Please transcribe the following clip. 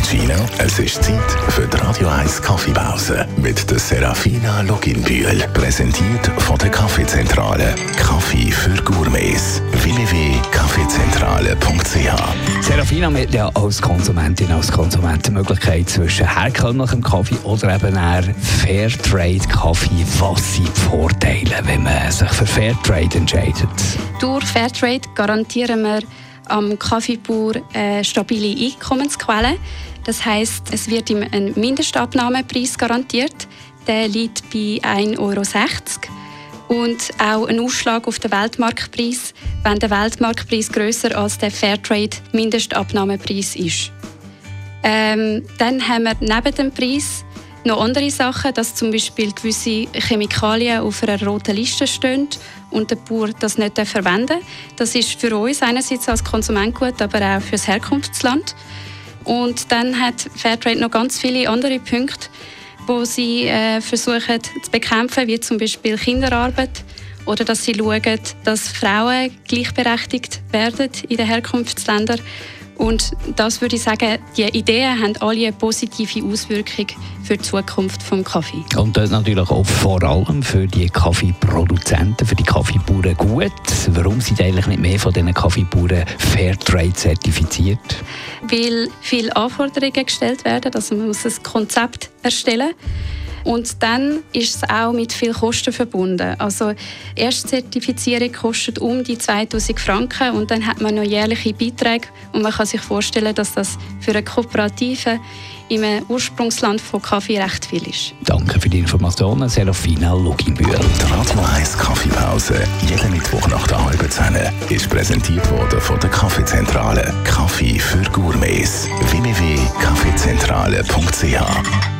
Cappuccino? Es ist Zeit für die Radio 1 Kaffeepause mit der Serafina Loginbühl. Präsentiert von der Kaffeezentrale. Kaffee für Gourmets. www.kaffeezentrale.ch Serafina hat ja als Konsumentin, als Konsument die Möglichkeit zwischen herkömmlichem Kaffee oder eben eher Fairtrade-Kaffee. Was sind die Vorteile, wenn man sich für Fairtrade entscheidet? Durch Fairtrade garantieren wir am Kaffeebauer eine stabile Einkommensquelle. Das heißt, es wird ihm ein Mindestabnahmepreis garantiert. Der liegt bei 1,60 Euro. Und auch ein Ausschlag auf den Weltmarktpreis, wenn der Weltmarktpreis grösser als der Fairtrade-Mindestabnahmepreis ist. Ähm, dann haben wir neben dem Preis noch andere Sachen, dass zum Beispiel gewisse Chemikalien auf einer roten Liste stehen und der Bauer das nicht verwenden darf. Das ist für uns einerseits als Konsument gut, aber auch für das Herkunftsland. Und dann hat Fairtrade noch ganz viele andere Punkte, wo sie äh, versuchen zu bekämpfen, wie zum Beispiel Kinderarbeit oder dass sie schauen, dass Frauen gleichberechtigt werden in den Herkunftsländern und das würde ich sagen, die Ideen haben alle eine positive Auswirkung für die Zukunft des Kaffee. Und das natürlich auch vor allem für die Kaffeeproduzenten, für die Kaffeebauern gut. Warum sind eigentlich nicht mehr von diesen Kaffeebauern Fairtrade zertifiziert? Weil viele Anforderungen gestellt werden, also man muss ein Konzept erstellen und dann ist es auch mit viel Kosten verbunden. Also Erstzertifizierung kostet um die 2000 Franken und dann hat man noch jährliche Beiträge und man kann sich vorstellen, dass das für eine Kooperative im Ursprungsland von Kaffee recht viel ist. Danke für die Informationen, Serafina Luginbühl. Die Radio 1 Kaffeepause, jeden Mittwoch nach der halben Zehn, ist präsentiert worden von der Kaffeezentrale. Kaffee für Gourmets. www.kaffeezentrale.ch